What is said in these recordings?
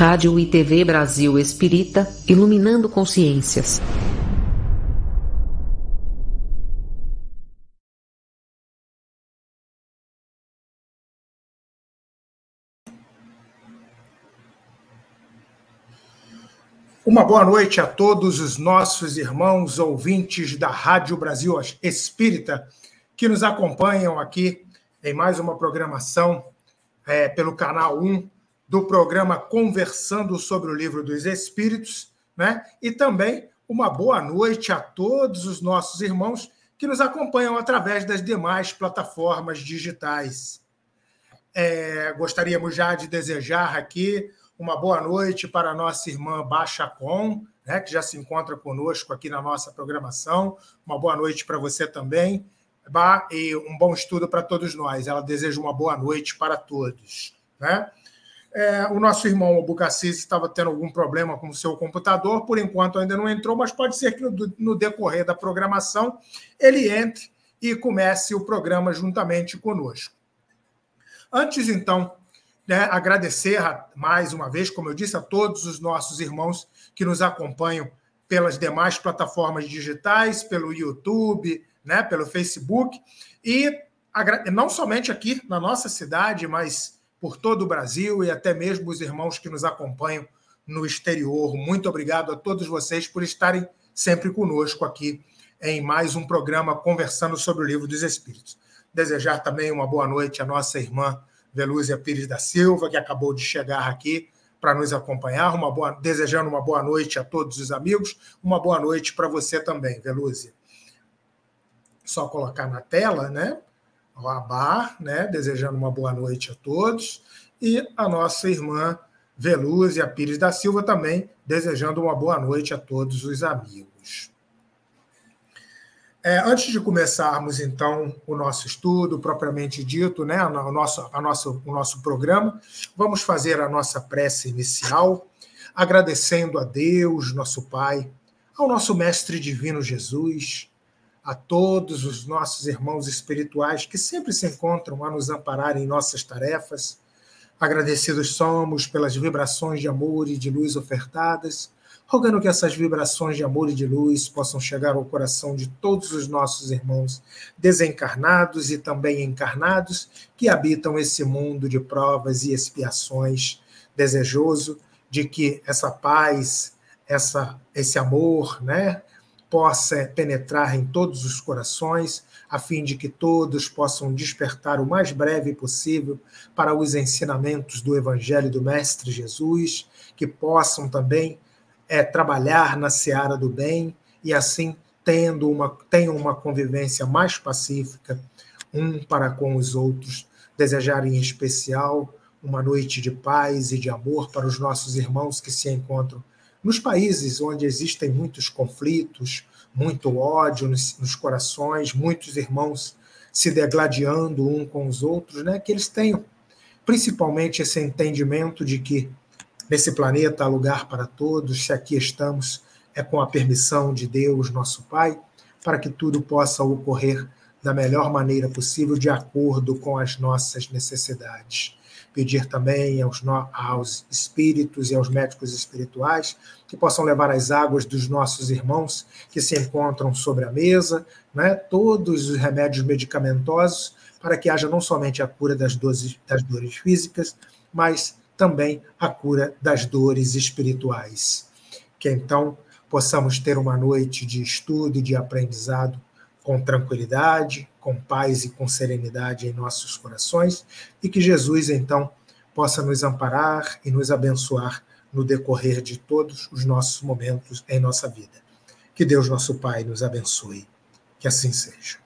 Rádio e TV Brasil Espírita, iluminando consciências. Uma boa noite a todos os nossos irmãos ouvintes da Rádio Brasil Espírita que nos acompanham aqui em mais uma programação é, pelo canal 1 do programa Conversando sobre o Livro dos Espíritos, né? E também uma boa noite a todos os nossos irmãos que nos acompanham através das demais plataformas digitais. É, gostaríamos já de desejar aqui uma boa noite para a nossa irmã Baixa Com, né, que já se encontra conosco aqui na nossa programação. Uma boa noite para você também. E um bom estudo para todos nós. Ela deseja uma boa noite para todos. Né? É, o nosso irmão Abucacis estava tendo algum problema com o seu computador, por enquanto ainda não entrou, mas pode ser que no, no decorrer da programação ele entre e comece o programa juntamente conosco. Antes, então, né, agradecer mais uma vez, como eu disse, a todos os nossos irmãos que nos acompanham pelas demais plataformas digitais, pelo YouTube, né, pelo Facebook, e não somente aqui na nossa cidade, mas por todo o Brasil e até mesmo os irmãos que nos acompanham no exterior. Muito obrigado a todos vocês por estarem sempre conosco aqui em mais um programa conversando sobre o Livro dos Espíritos. Desejar também uma boa noite à nossa irmã Velúzia Pires da Silva, que acabou de chegar aqui para nos acompanhar. Uma boa, desejando uma boa noite a todos os amigos, uma boa noite para você também, Velúzia. Só colocar na tela, né? O Abar, né, desejando uma boa noite a todos, e a nossa irmã Velúzia Pires da Silva também desejando uma boa noite a todos os amigos. É, antes de começarmos, então, o nosso estudo propriamente dito, né, o, nosso, a nosso, o nosso programa, vamos fazer a nossa prece inicial, agradecendo a Deus, nosso Pai, ao nosso Mestre Divino Jesus, a todos os nossos irmãos espirituais que sempre se encontram a nos amparar em nossas tarefas. Agradecidos somos pelas vibrações de amor e de luz ofertadas, rogando que essas vibrações de amor e de luz possam chegar ao coração de todos os nossos irmãos desencarnados e também encarnados que habitam esse mundo de provas e expiações, desejoso de que essa paz, essa, esse amor, né, possa penetrar em todos os corações, a fim de que todos possam despertar o mais breve possível para os ensinamentos do Evangelho do Mestre Jesus, que possam também é, trabalhar na seara do bem e assim tendo uma, tenham uma convivência mais pacífica um para com os outros, desejar em especial uma noite de paz e de amor para os nossos irmãos que se encontram nos países onde existem muitos conflitos, muito ódio nos, nos corações, muitos irmãos se degladiando um com os outros, né? que eles tenham principalmente esse entendimento de que nesse planeta há lugar para todos, se aqui estamos é com a permissão de Deus, nosso Pai, para que tudo possa ocorrer da melhor maneira possível, de acordo com as nossas necessidades pedir também aos, aos espíritos e aos médicos espirituais que possam levar as águas dos nossos irmãos que se encontram sobre a mesa, né, todos os remédios medicamentosos, para que haja não somente a cura das dores, das dores físicas, mas também a cura das dores espirituais. Que então possamos ter uma noite de estudo e de aprendizado com tranquilidade, com paz e com serenidade em nossos corações e que Jesus, então, possa nos amparar e nos abençoar no decorrer de todos os nossos momentos em nossa vida. Que Deus, nosso Pai, nos abençoe. Que assim seja.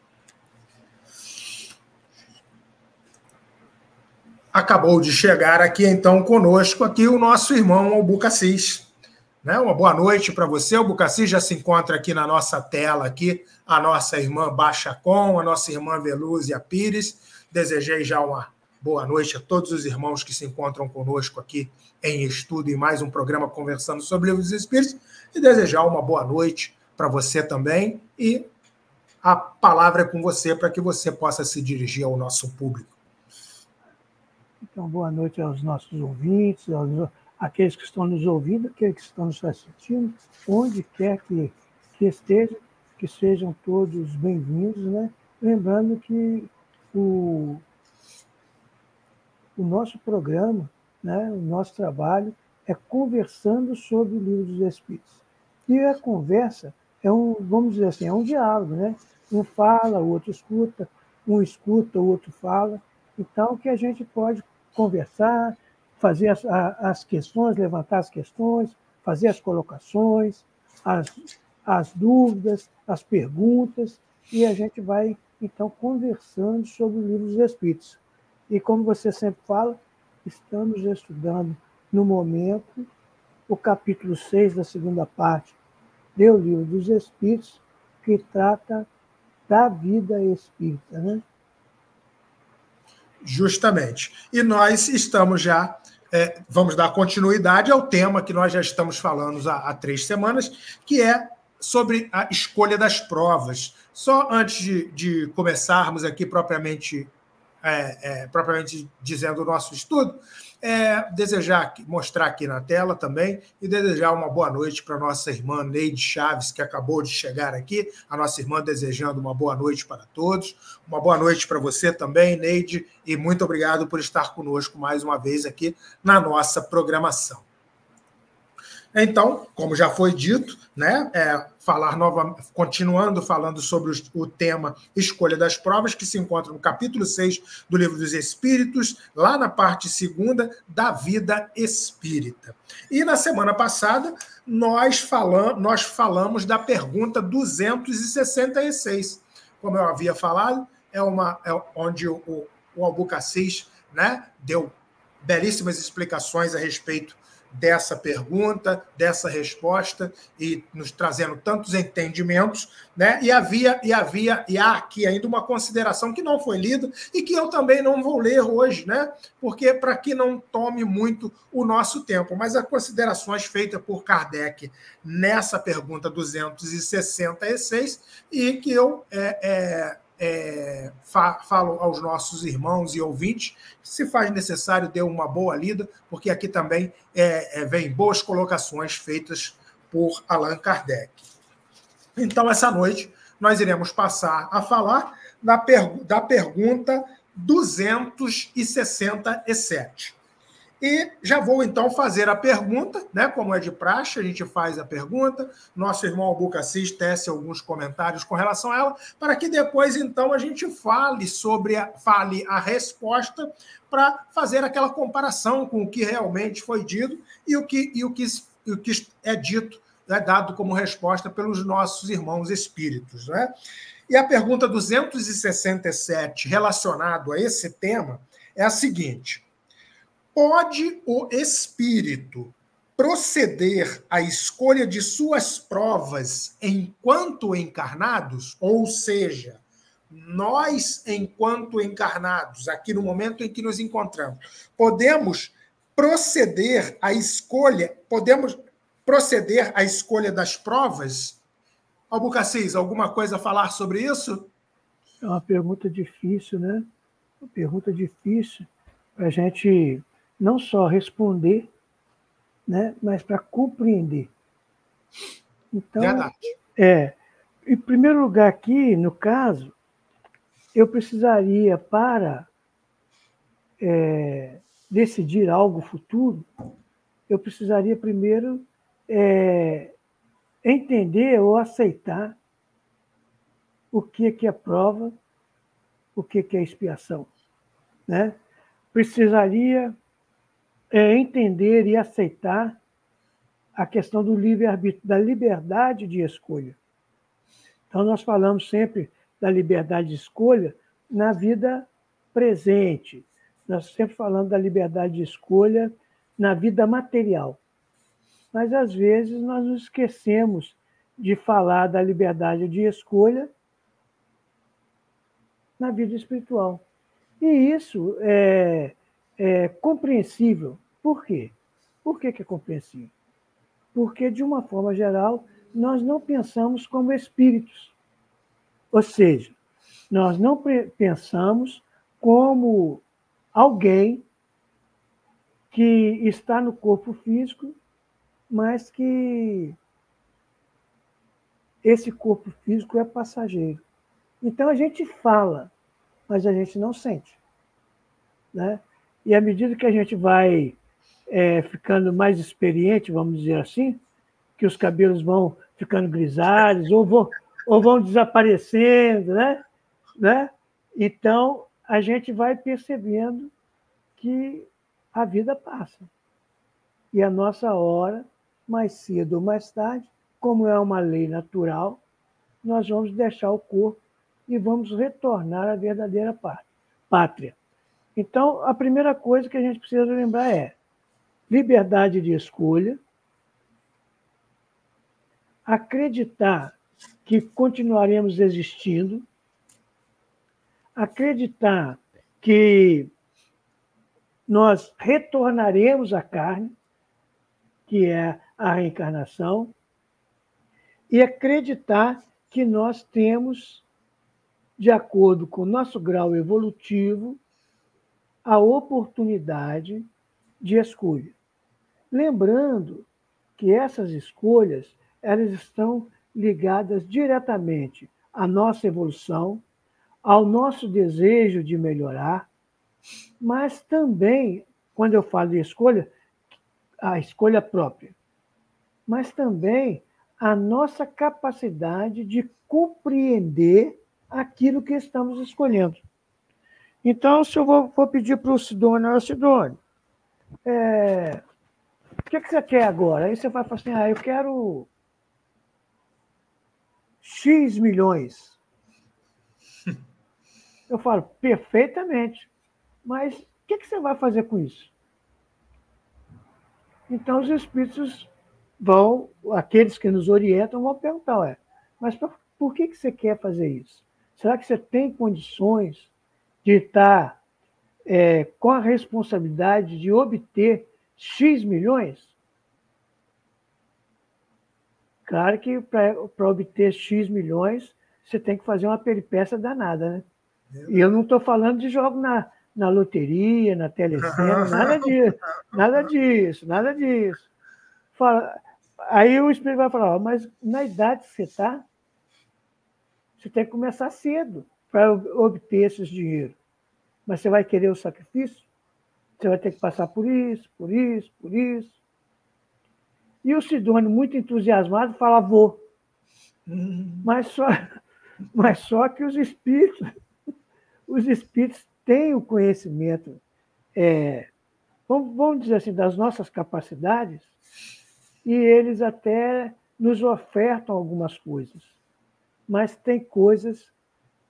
Acabou de chegar aqui, então, conosco aqui o nosso irmão Albucacis. Né? Uma boa noite para você. O Bucaci já se encontra aqui na nossa tela, aqui, a nossa irmã Baixa Com, a nossa irmã Velúzia Pires. Desejei já uma boa noite a todos os irmãos que se encontram conosco aqui em estudo e mais um programa conversando sobre livros Espíritos. E desejar uma boa noite para você também. E a palavra é com você para que você possa se dirigir ao nosso público. Então, boa noite aos nossos ouvintes, aos aqueles que estão nos ouvindo, aqueles que estão nos assistindo, onde quer que, que estejam, que sejam todos bem-vindos, né? Lembrando que o, o nosso programa, né, o nosso trabalho é conversando sobre o livro dos Espíritos. E a conversa é um, vamos dizer assim, é um diálogo, né? Um fala, o outro escuta, um escuta, o outro fala. Então, que a gente pode conversar, fazer as, as questões, levantar as questões, fazer as colocações, as, as dúvidas, as perguntas, e a gente vai, então, conversando sobre o livro dos Espíritos. E como você sempre fala, estamos estudando, no momento, o capítulo 6 da segunda parte do livro dos Espíritos, que trata da vida espírita. Né? Justamente. E nós estamos já, é, vamos dar continuidade ao tema que nós já estamos falando há, há, três semanas, que é sobre a escolha das provas. Só antes de, de começarmos aqui propriamente, é, é, propriamente dizendo o nosso estudo, é, desejar mostrar aqui na tela também e desejar uma boa noite para nossa irmã Neide Chaves, que acabou de chegar aqui, a nossa irmã desejando uma boa noite para todos. Uma boa noite para você também, Neide, e muito obrigado por estar conosco mais uma vez aqui na nossa programação. Então, como já foi dito, né, é, falar nova, continuando falando sobre o tema escolha das provas, que se encontra no capítulo 6 do Livro dos Espíritos, lá na parte segunda da vida espírita. E na semana passada, nós, falam, nós falamos da pergunta 266. Como eu havia falado, é uma é onde o, o Albucacis né, deu belíssimas explicações a respeito dessa pergunta, dessa resposta e nos trazendo tantos entendimentos, né? E havia e havia e há aqui ainda uma consideração que não foi lida e que eu também não vou ler hoje, né? Porque para que não tome muito o nosso tempo, mas as considerações feitas por Kardec nessa pergunta 266 e que eu é, é, é, fa falo aos nossos irmãos e ouvintes, se faz necessário, dê uma boa lida, porque aqui também é, é, vem boas colocações feitas por Allan Kardec. Então, essa noite, nós iremos passar a falar da, per da pergunta 267. E já vou então fazer a pergunta, né? Como é de praxe, a gente faz a pergunta. Nosso irmão Albucacis tece alguns comentários com relação a ela, para que depois então a gente fale sobre a, fale a resposta para fazer aquela comparação com o que realmente foi dito e o que, e o que, e o que é dito, é dado como resposta pelos nossos irmãos espíritos. Né? E a pergunta 267, relacionado a esse tema, é a seguinte Pode o espírito proceder à escolha de suas provas enquanto encarnados? Ou seja, nós, enquanto encarnados, aqui no momento em que nos encontramos, podemos proceder à escolha, podemos proceder à escolha das provas? Albucacis, alguma coisa a falar sobre isso? É uma pergunta difícil, né? Uma pergunta difícil para a gente não só responder, né, mas para compreender. Então, Verdade. é, em primeiro lugar aqui, no caso, eu precisaria para é, decidir algo futuro, eu precisaria primeiro é, entender ou aceitar o que, que é prova, o que, que é expiação. Né? Precisaria é entender e aceitar a questão do livre-arbítrio, da liberdade de escolha. Então, nós falamos sempre da liberdade de escolha na vida presente. Nós sempre falamos da liberdade de escolha na vida material. Mas, às vezes, nós nos esquecemos de falar da liberdade de escolha na vida espiritual. E isso é, é compreensível por quê? Por que, que é compreensível? Porque, de uma forma geral, nós não pensamos como espíritos. Ou seja, nós não pensamos como alguém que está no corpo físico, mas que esse corpo físico é passageiro. Então a gente fala, mas a gente não sente. Né? E à medida que a gente vai é, ficando mais experiente, vamos dizer assim, que os cabelos vão ficando grisalhos ou vão, ou vão desaparecendo, né? né? Então a gente vai percebendo que a vida passa. E a nossa hora, mais cedo ou mais tarde, como é uma lei natural, nós vamos deixar o corpo e vamos retornar à verdadeira pátria. Então, a primeira coisa que a gente precisa lembrar é liberdade de escolha, acreditar que continuaremos existindo, acreditar que nós retornaremos à carne, que é a reencarnação, e acreditar que nós temos, de acordo com o nosso grau evolutivo, a oportunidade de escolha. Lembrando que essas escolhas elas estão ligadas diretamente à nossa evolução, ao nosso desejo de melhorar, mas também, quando eu falo de escolha, a escolha própria, mas também a nossa capacidade de compreender aquilo que estamos escolhendo. Então, se eu vou, vou pedir para o Sidônio, Sidônio, é, o que, que você quer agora? Aí você vai falar assim, ah, eu quero X milhões. Eu falo, perfeitamente. Mas o que, que você vai fazer com isso? Então, os espíritos vão, aqueles que nos orientam, vão perguntar: ué, mas por, por que, que você quer fazer isso? Será que você tem condições de estar é, com a responsabilidade de obter X milhões? Claro que para obter X milhões, você tem que fazer uma peripécia danada, né? E eu não estou falando de jogo na, na loteria, na telecena, nada disso, nada disso, nada disso. Fala, Aí o espírito vai falar, mas na idade que você está, você tem que começar cedo para obter esses dinheiro. Mas você vai querer o sacrifício? Você vai ter que passar por isso, por isso, por isso. E o Sidônio, muito entusiasmado, fala, vou. Mas só, mas só que os espíritos, os espíritos têm o conhecimento, é, vamos, vamos dizer assim, das nossas capacidades, e eles até nos ofertam algumas coisas, mas tem coisas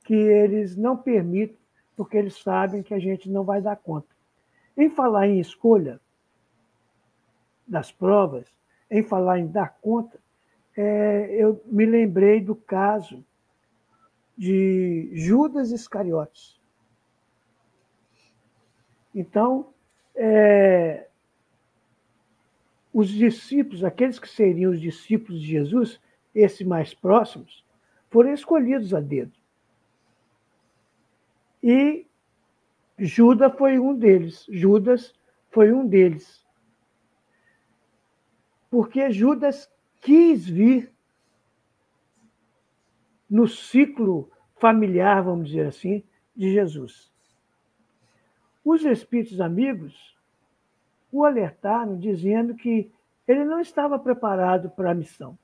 que eles não permitem, porque eles sabem que a gente não vai dar conta. Em falar em escolha das provas, em falar em dar conta, é, eu me lembrei do caso de Judas Iscariotes. Então, é, os discípulos, aqueles que seriam os discípulos de Jesus, esses mais próximos, foram escolhidos a dedo. E Judas foi um deles. Judas foi um deles. Porque Judas quis vir no ciclo familiar, vamos dizer assim, de Jesus. Os espíritos amigos o alertaram dizendo que ele não estava preparado para a missão.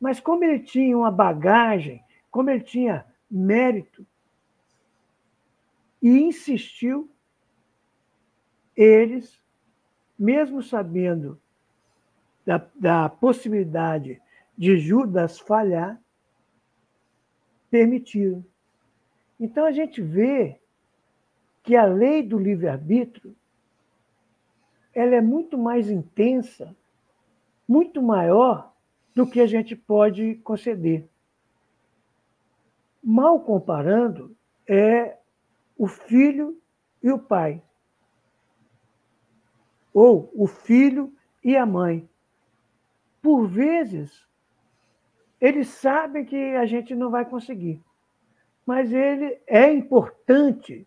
Mas como ele tinha uma bagagem, como ele tinha mérito, e insistiu, eles, mesmo sabendo da, da possibilidade de Judas falhar, permitiram. Então a gente vê que a lei do livre-arbítrio ela é muito mais intensa, muito maior do que a gente pode conceder. Mal comparando, é o filho e o pai. Ou o filho e a mãe. Por vezes, eles sabem que a gente não vai conseguir. Mas ele é importante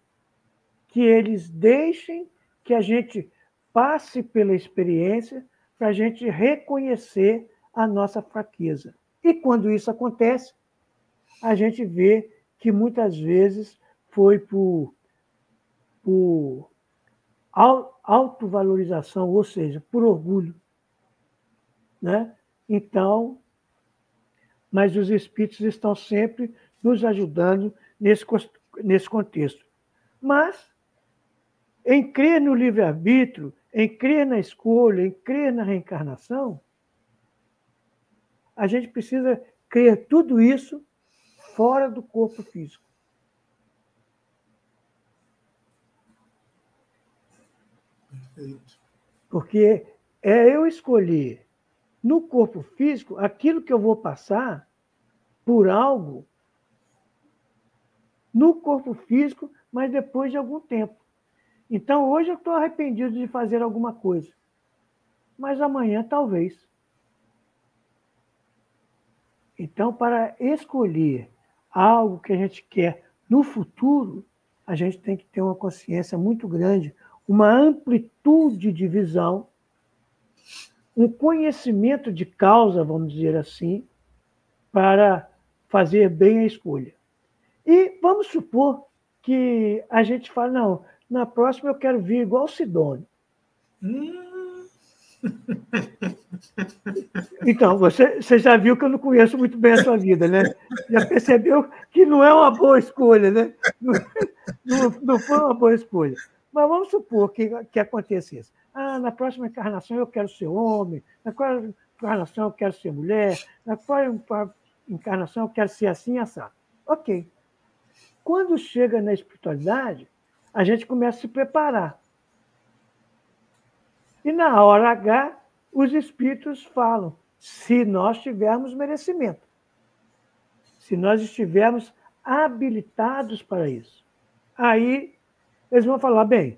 que eles deixem que a gente passe pela experiência para a gente reconhecer a nossa fraqueza. E quando isso acontece, a gente vê que muitas vezes foi por, por autovalorização, ou seja, por orgulho. Né? Então, mas os espíritos estão sempre nos ajudando nesse, nesse contexto. Mas, em crer no livre-arbítrio, em crer na escolha, em crer na reencarnação, a gente precisa crer tudo isso fora do corpo físico. Perfeito. Porque é eu escolher no corpo físico aquilo que eu vou passar por algo no corpo físico, mas depois de algum tempo. Então, hoje eu estou arrependido de fazer alguma coisa, mas amanhã talvez. Então, para escolher algo que a gente quer no futuro, a gente tem que ter uma consciência muito grande, uma amplitude de visão, um conhecimento de causa, vamos dizer assim, para fazer bem a escolha. E vamos supor que a gente fala, não, na próxima eu quero vir igual o Sidônio. Hum. Então, você, você já viu que eu não conheço muito bem a sua vida, né? Já percebeu que não é uma boa escolha, né? Não, não, não foi uma boa escolha. Mas vamos supor que, que aconteça isso. Ah, na próxima encarnação eu quero ser homem, na próxima encarnação eu quero ser mulher, na próxima encarnação eu quero ser assim e assado. Ok. Quando chega na espiritualidade, a gente começa a se preparar. E na hora H, os espíritos falam: se nós tivermos merecimento, se nós estivermos habilitados para isso. Aí eles vão falar: bem,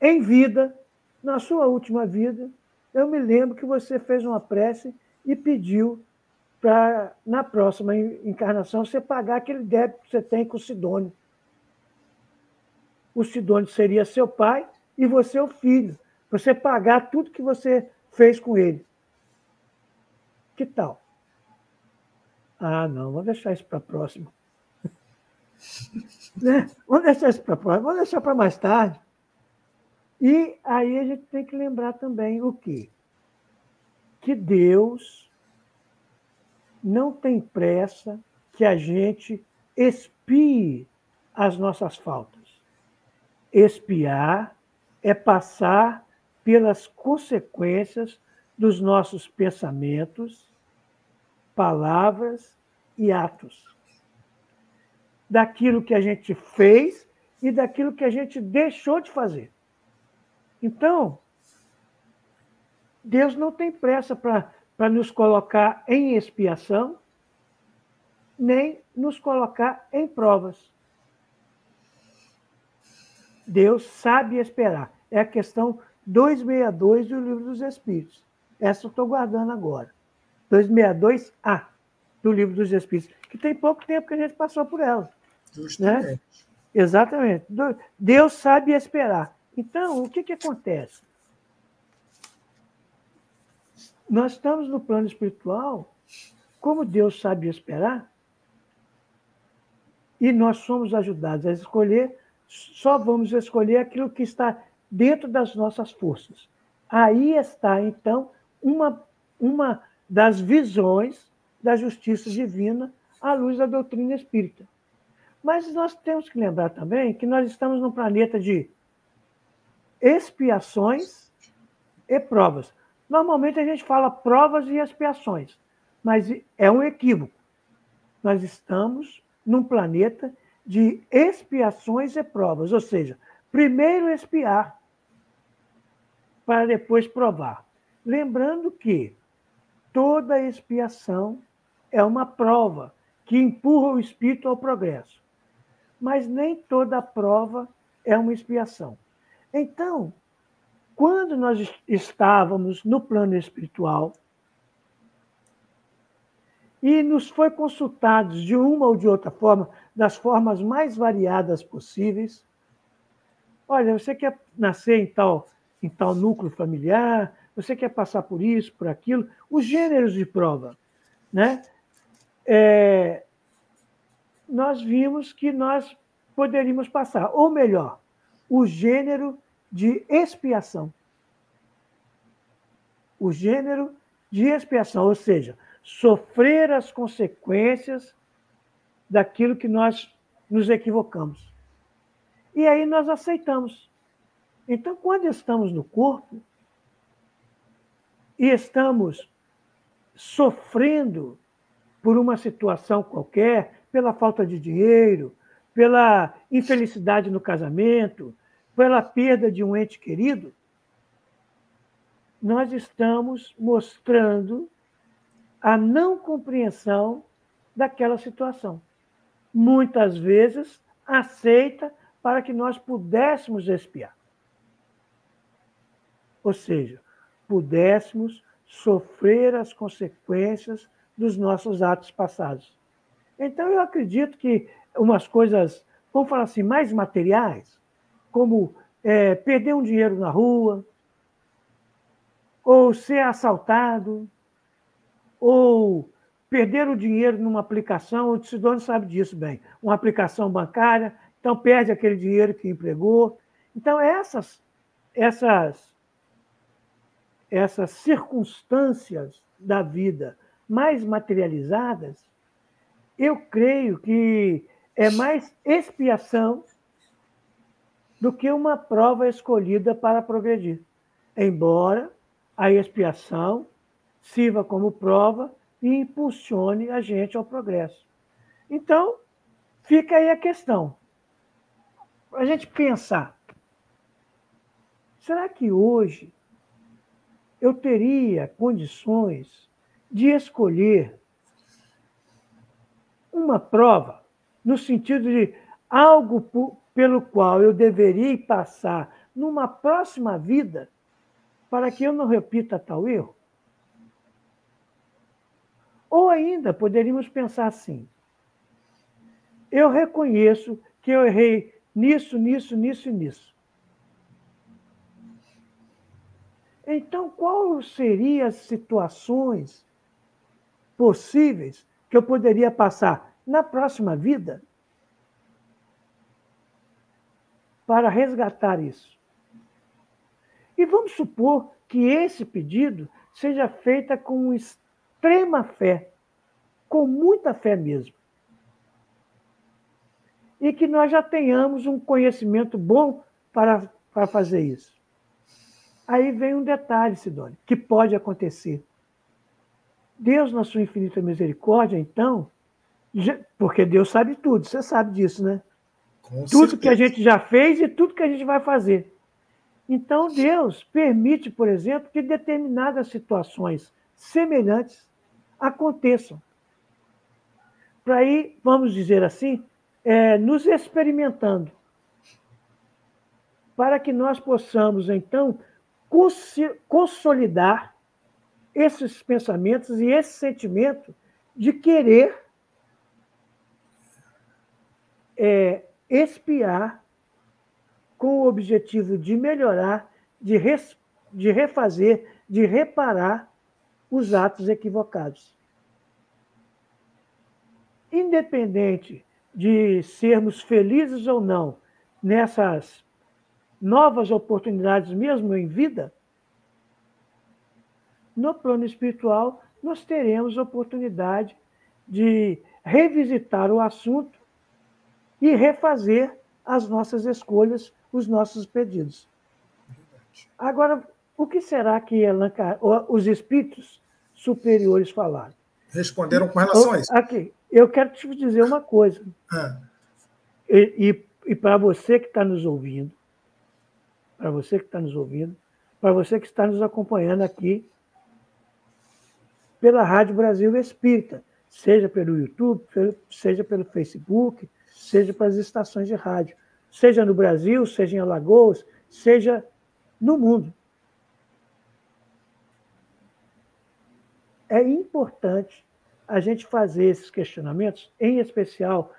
em vida, na sua última vida, eu me lembro que você fez uma prece e pediu para, na próxima encarnação, você pagar aquele débito que você tem com o Sidônio. O Sidônio seria seu pai e você o filho. Você pagar tudo que você fez com ele. Que tal? Ah, não, vamos deixar isso para a próxima. Né? Vamos deixar isso para vamos deixar para mais tarde. E aí a gente tem que lembrar também o quê? Que Deus não tem pressa que a gente expie as nossas faltas. Espiar é passar pelas consequências dos nossos pensamentos, palavras e atos. Daquilo que a gente fez e daquilo que a gente deixou de fazer. Então, Deus não tem pressa para nos colocar em expiação, nem nos colocar em provas. Deus sabe esperar. É a questão 262 do Livro dos Espíritos. Essa eu estou guardando agora. 262A do Livro dos Espíritos, que tem pouco tempo que a gente passou por ela. Justamente. Né? Exatamente. Deus sabe esperar. Então, o que, que acontece? Nós estamos no plano espiritual, como Deus sabe esperar, e nós somos ajudados a escolher, só vamos escolher aquilo que está dentro das nossas forças. Aí está, então, uma, uma das visões da justiça divina à luz da doutrina espírita. Mas nós temos que lembrar também que nós estamos num planeta de expiações e provas. Normalmente a gente fala provas e expiações, mas é um equívoco. Nós estamos num planeta de expiações e provas, ou seja, primeiro expiar para depois provar. Lembrando que toda expiação é uma prova que empurra o espírito ao progresso. Mas nem toda prova é uma expiação. Então, quando nós estávamos no plano espiritual e nos foi consultados de uma ou de outra forma, das formas mais variadas possíveis, Olha, você quer nascer em tal, em tal núcleo familiar, você quer passar por isso, por aquilo. Os gêneros de prova. Né? É, nós vimos que nós poderíamos passar, ou melhor, o gênero de expiação. O gênero de expiação, ou seja, sofrer as consequências daquilo que nós nos equivocamos. E aí nós aceitamos. Então, quando estamos no corpo e estamos sofrendo por uma situação qualquer, pela falta de dinheiro, pela infelicidade no casamento, pela perda de um ente querido, nós estamos mostrando a não compreensão daquela situação. Muitas vezes aceita para que nós pudéssemos espiar. Ou seja, pudéssemos sofrer as consequências dos nossos atos passados. Então, eu acredito que umas coisas, vamos falar assim, mais materiais, como é, perder um dinheiro na rua, ou ser assaltado, ou perder o dinheiro numa aplicação, o Sidônio sabe disso bem, uma aplicação bancária, então perde aquele dinheiro que empregou. Então, essas, essas, essas circunstâncias da vida mais materializadas, eu creio que é mais expiação do que uma prova escolhida para progredir. Embora a expiação sirva como prova e impulsione a gente ao progresso. Então, fica aí a questão. A gente pensar: será que hoje eu teria condições de escolher uma prova, no sentido de algo pelo qual eu deveria passar numa próxima vida para que eu não repita tal erro? Ou ainda poderíamos pensar assim: eu reconheço que eu errei nisso, nisso, nisso e nisso. Então, quais seriam as situações possíveis que eu poderia passar na próxima vida para resgatar isso. E vamos supor que esse pedido seja feito com extrema fé, com muita fé mesmo. E que nós já tenhamos um conhecimento bom para, para fazer isso. Aí vem um detalhe, Sidônia, que pode acontecer. Deus, na sua infinita misericórdia, então, porque Deus sabe tudo, você sabe disso, né? Com tudo certeza. que a gente já fez e tudo que a gente vai fazer. Então, Deus permite, por exemplo, que determinadas situações semelhantes aconteçam. Para ir, vamos dizer assim, é, nos experimentando. Para que nós possamos, então, consolidar esses pensamentos e esse sentimento de querer é, espiar com o objetivo de melhorar, de, res, de refazer, de reparar os atos equivocados. Independente de sermos felizes ou não nessas novas oportunidades, mesmo em vida, no plano espiritual, nós teremos oportunidade de revisitar o assunto e refazer as nossas escolhas, os nossos pedidos. Agora, o que será que os espíritos superiores falaram? Responderam com relação a isso. Aqui, eu quero te dizer uma coisa. Ah. E, e, e para você que está nos ouvindo, para você que está nos ouvindo, para você que está nos acompanhando aqui pela Rádio Brasil Espírita, seja pelo YouTube, seja pelo Facebook, seja pelas estações de rádio, seja no Brasil, seja em Alagoas, seja no mundo. É importante a gente fazer esses questionamentos, em especial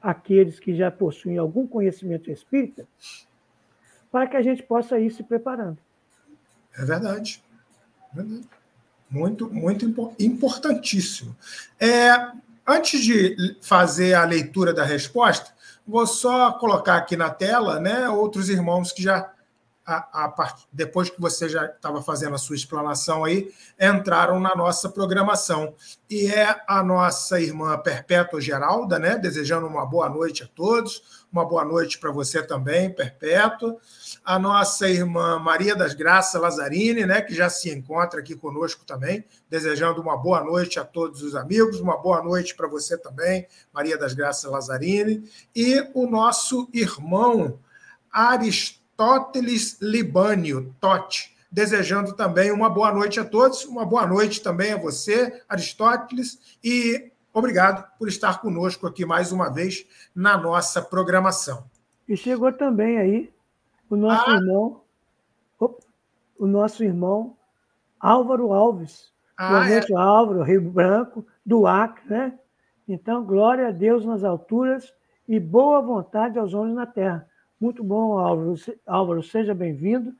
aqueles que já possuem algum conhecimento espírita, para que a gente possa ir se preparando. É verdade. É verdade. Muito, muito importantíssimo. É, antes de fazer a leitura da resposta, vou só colocar aqui na tela né, outros irmãos que já a, a, depois que você já estava fazendo a sua explanação aí, entraram na nossa programação. E é a nossa irmã Perpétua Geralda, né? Desejando uma boa noite a todos, uma boa noite para você também, Perpétua. A nossa irmã Maria das Graças Lazzarini, né? Que já se encontra aqui conosco também, desejando uma boa noite a todos os amigos, uma boa noite para você também, Maria das Graças Lazzarini. E o nosso irmão Aristóteles Tóteles Libânio, Tote, desejando também uma boa noite a todos, uma boa noite também a você, Aristóteles, e obrigado por estar conosco aqui mais uma vez na nossa programação. E chegou também aí o nosso ah. irmão, o nosso irmão Álvaro Alves. Ah, boa noite, é. Álvaro, Rio Branco, do Acre, né? Então, glória a Deus nas alturas e boa vontade aos homens na terra. Muito bom, Álvaro. Álvaro, seja bem-vindo.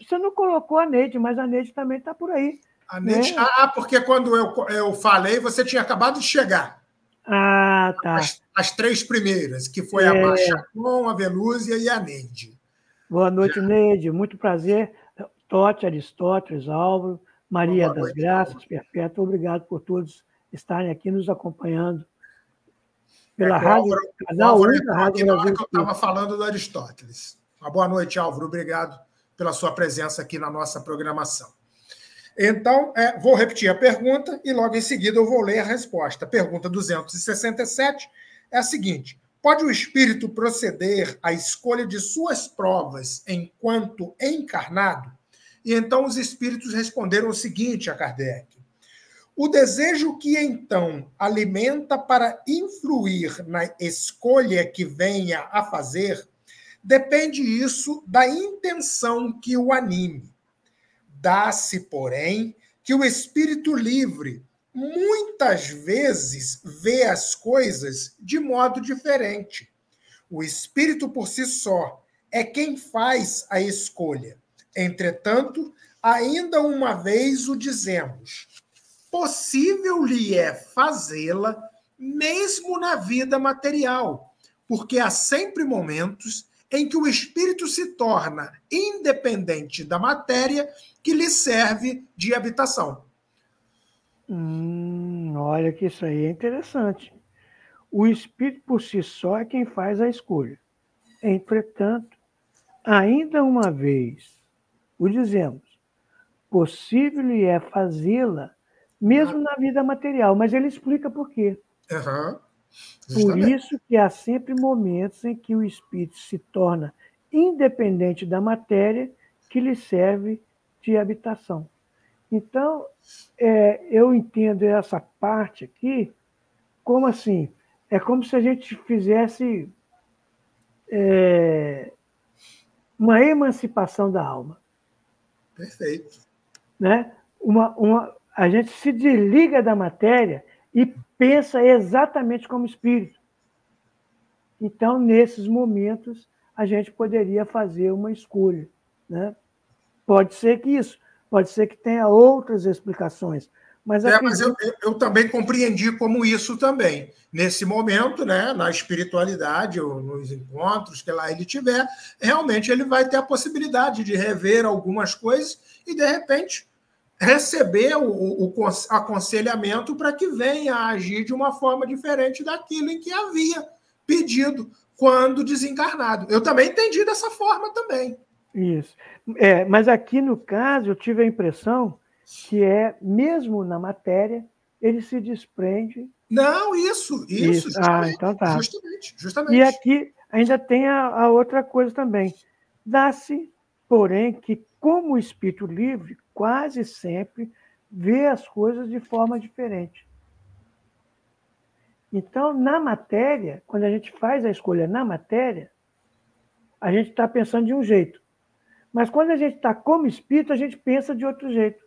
Você não colocou a Neide, mas a Neide também está por aí. A Neide... Né? Ah, porque quando eu, eu falei, você tinha acabado de chegar. Ah, tá. As, as três primeiras, que foi é... a Machacon, a Velúzia e a Neide. Boa noite, Já. Neide. Muito prazer. Tote, Aristóteles, Álvaro, Maria Boa das noite, Graças, Perpétua, obrigado por todos estarem aqui nos acompanhando pela é rádio, Álvaro, canal Álvaro, Rádio Brasil. eu estava falando do Aristóteles. Uma boa noite, Álvaro. Obrigado pela sua presença aqui na nossa programação. Então, é, vou repetir a pergunta e logo em seguida eu vou ler a resposta. Pergunta 267 é a seguinte: Pode o espírito proceder à escolha de suas provas enquanto encarnado? E então os espíritos responderam o seguinte a Kardec: o desejo que então alimenta para influir na escolha que venha a fazer, depende isso da intenção que o anime. Dá-se, porém, que o espírito livre muitas vezes vê as coisas de modo diferente. O espírito por si só é quem faz a escolha. Entretanto, ainda uma vez o dizemos: possível lhe é fazê-la mesmo na vida material, porque há sempre momentos em que o espírito se torna independente da matéria que lhe serve de habitação. Hum, olha que isso aí é interessante. O espírito por si só é quem faz a escolha. Entretanto, ainda uma vez, o dizemos, possível lhe é fazê-la mesmo na vida material, mas ele explica por quê. Uhum. Por isso que há sempre momentos em que o espírito se torna independente da matéria que lhe serve de habitação. Então, é, eu entendo essa parte aqui como assim, é como se a gente fizesse é, uma emancipação da alma. Perfeito. Né? Uma, uma, a gente se desliga da matéria e pensa exatamente como espírito. Então, nesses momentos, a gente poderia fazer uma escolha. Né? Pode ser que isso, pode ser que tenha outras explicações. Mas, é, mas eu, eu, também compreendi como isso também. Nesse momento, né, na espiritualidade, ou nos encontros que lá ele tiver, realmente ele vai ter a possibilidade de rever algumas coisas e, de repente, receber o, o aconselhamento para que venha a agir de uma forma diferente daquilo em que havia pedido quando desencarnado. Eu também entendi dessa forma também. Isso. É, mas aqui no caso eu tive a impressão que é mesmo na matéria ele se desprende. Não, isso, isso. isso. Ah, então tá. Justamente, justamente. E aqui ainda tem a, a outra coisa também. Dá-se, porém, que como o espírito livre quase sempre vê as coisas de forma diferente. Então, na matéria, quando a gente faz a escolha na matéria, a gente está pensando de um jeito. Mas quando a gente está como espírito, a gente pensa de outro jeito.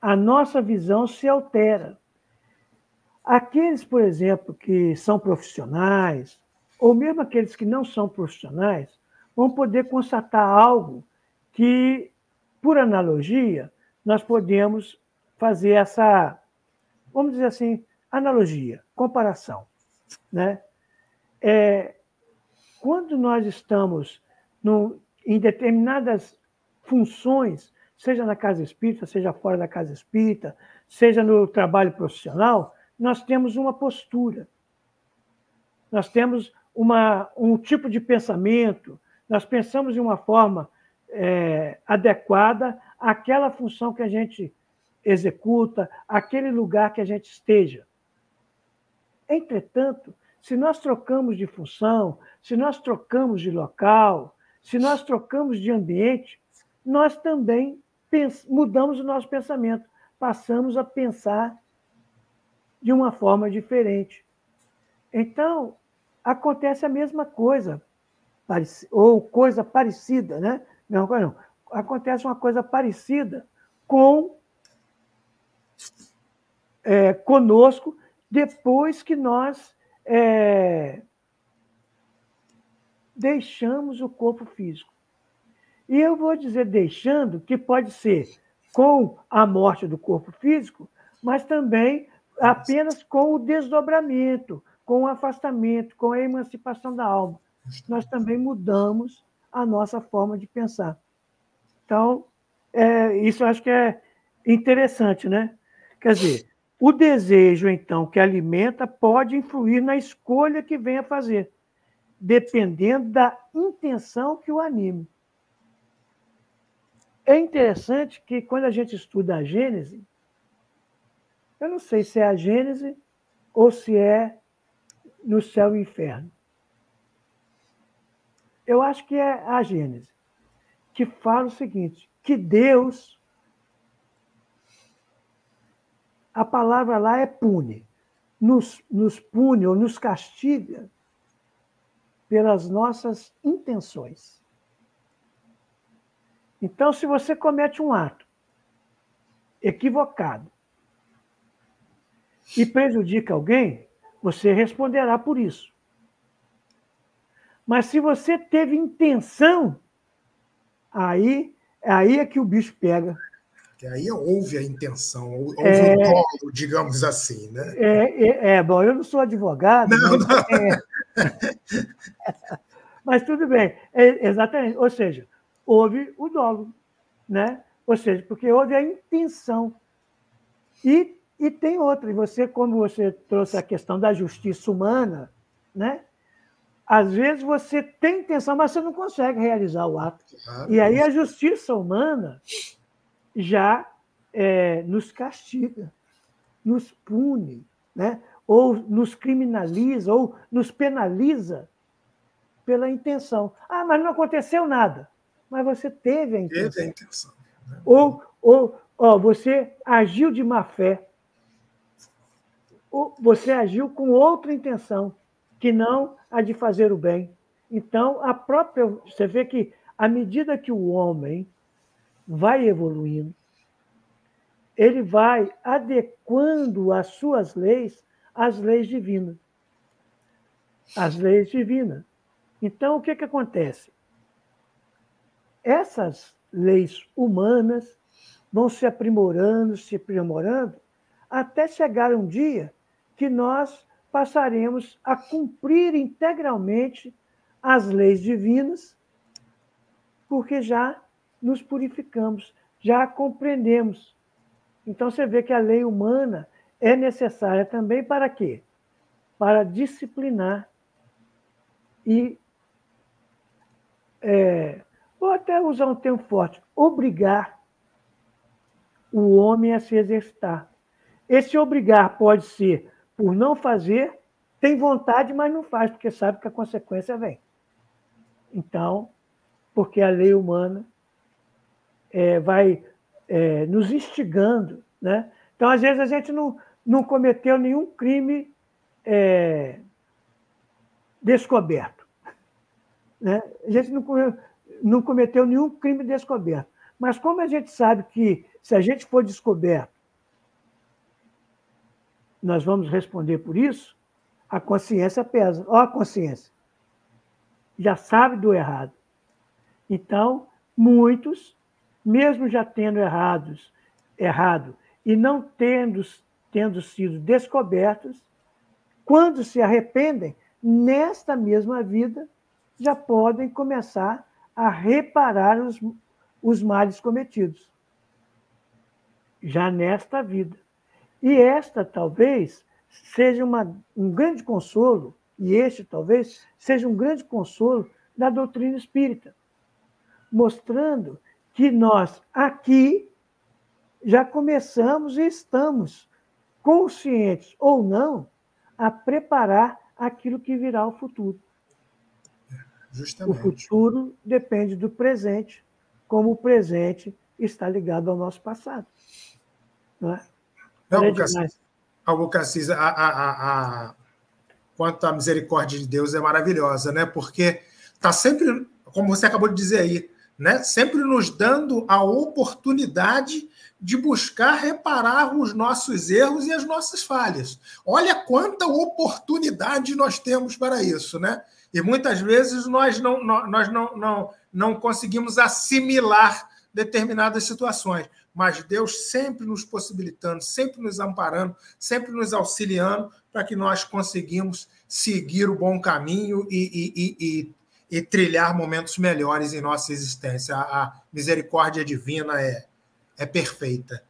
A nossa visão se altera. Aqueles, por exemplo, que são profissionais, ou mesmo aqueles que não são profissionais, vamos poder constatar algo que, por analogia, nós podemos fazer essa, vamos dizer assim, analogia, comparação. Né? É, quando nós estamos no, em determinadas funções, seja na casa espírita, seja fora da casa espírita, seja no trabalho profissional, nós temos uma postura, nós temos uma, um tipo de pensamento, nós pensamos de uma forma é, adequada àquela função que a gente executa, aquele lugar que a gente esteja. Entretanto, se nós trocamos de função, se nós trocamos de local, se nós trocamos de ambiente, nós também mudamos o nosso pensamento, passamos a pensar de uma forma diferente. Então, acontece a mesma coisa, ou coisa parecida, né? Não, não. Acontece uma coisa parecida com é, conosco depois que nós é, deixamos o corpo físico. E eu vou dizer deixando, que pode ser com a morte do corpo físico, mas também apenas com o desdobramento, com o afastamento, com a emancipação da alma. Nós também mudamos a nossa forma de pensar. Então, é, isso acho que é interessante, né? Quer dizer, o desejo, então, que alimenta pode influir na escolha que venha fazer, dependendo da intenção que o anime. É interessante que quando a gente estuda a Gênese, eu não sei se é a Gênese ou se é no céu e inferno. Eu acho que é a Gênese, que fala o seguinte: que Deus, a palavra lá é pune, nos, nos pune ou nos castiga pelas nossas intenções. Então, se você comete um ato equivocado e prejudica alguém, você responderá por isso. Mas se você teve intenção, aí, aí é que o bicho pega. Que aí houve a intenção, houve é, o dolo, digamos assim, né? É, é, é, bom, eu não sou advogado, não, mas, não. É, mas tudo bem, é, exatamente. Ou seja, houve o dolo, né? Ou seja, porque houve a intenção. E, e tem outra, e você, como você trouxe a questão da justiça humana, né? Às vezes você tem intenção, mas você não consegue realizar o ato. e aí a justiça humana já é, nos castiga, nos pune, né? ou nos criminaliza, ou nos penaliza pela intenção. Ah, mas não aconteceu nada. Mas você teve a intenção. Teve a intenção. Né? Ou, ou ó, você agiu de má fé. Ou você agiu com outra intenção que não a de fazer o bem. Então, a própria. Você vê que, à medida que o homem vai evoluindo, ele vai adequando as suas leis às leis divinas. As leis divinas. Então, o que, que acontece? Essas leis humanas vão se aprimorando, se aprimorando, até chegar um dia que nós passaremos a cumprir integralmente as leis divinas, porque já nos purificamos, já compreendemos. Então você vê que a lei humana é necessária também para quê? Para disciplinar e, é, vou até usar um termo forte, obrigar o homem a se exercitar. Esse obrigar pode ser por não fazer, tem vontade, mas não faz, porque sabe que a consequência vem. Então, porque a lei humana é, vai é, nos instigando. Né? Então, às vezes, a gente não, não cometeu nenhum crime é, descoberto. Né? A gente não, não cometeu nenhum crime descoberto. Mas como a gente sabe que se a gente for descoberto, nós vamos responder por isso, a consciência pesa. Ó, a consciência. Já sabe do errado. Então, muitos, mesmo já tendo errados, errado e não tendo, tendo sido descobertos, quando se arrependem, nesta mesma vida, já podem começar a reparar os, os males cometidos. Já nesta vida. E esta, talvez, seja uma, um grande consolo, e este, talvez, seja um grande consolo da doutrina espírita, mostrando que nós, aqui, já começamos e estamos conscientes ou não a preparar aquilo que virá o futuro. Justamente. O futuro depende do presente, como o presente está ligado ao nosso passado. Não é? Não, Albucacis, a, a, a, quanto à misericórdia de Deus é maravilhosa, né? Porque está sempre, como você acabou de dizer aí, né? sempre nos dando a oportunidade de buscar reparar os nossos erros e as nossas falhas. Olha quanta oportunidade nós temos para isso, né? E muitas vezes nós não, nós não, não, não conseguimos assimilar determinadas situações, mas Deus sempre nos possibilitando, sempre nos amparando, sempre nos auxiliando para que nós conseguimamos seguir o bom caminho e, e, e, e, trilhar momentos melhores em nossa existência. A, misericórdia divina é, é perfeita.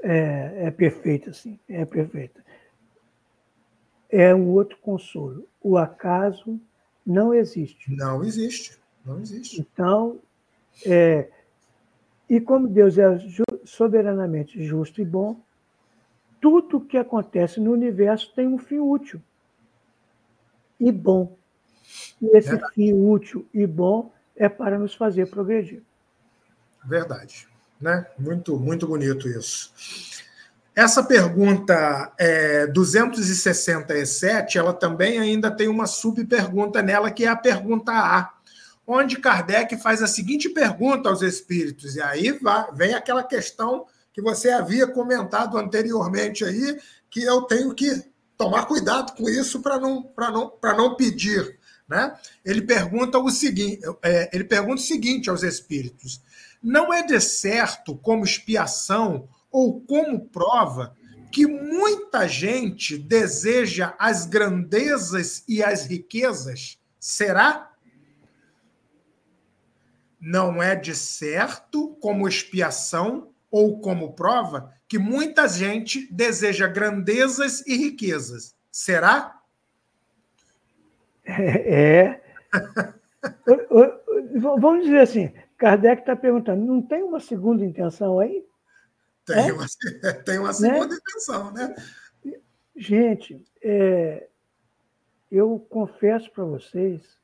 É, é perfeita, sim, é perfeita. É um outro consolo. O acaso não existe. Não existe, não existe. Então, é, e como Deus é soberanamente justo e bom, tudo que acontece no universo tem um fim útil e bom. E esse Verdade. fim útil e bom é para nos fazer progredir. Verdade né? Muito, muito bonito isso. Essa pergunta é, 267, ela também ainda tem uma subpergunta nela, que é a pergunta A, onde Kardec faz a seguinte pergunta aos espíritos, e aí vem aquela questão que você havia comentado anteriormente aí, que eu tenho que tomar cuidado com isso para não, não, não pedir. Né? Ele pergunta o seguinte, é, ele pergunta o seguinte aos espíritos: não é de certo como expiação ou como prova que muita gente deseja as grandezas e as riquezas? Será? Não é de certo como expiação ou como prova que muita gente deseja grandezas e riquezas. Será? É. é. Vamos dizer assim, Kardec está perguntando: não tem uma segunda intenção aí? Tem, é? uma, tem uma segunda né? intenção, né? Gente, é, eu confesso para vocês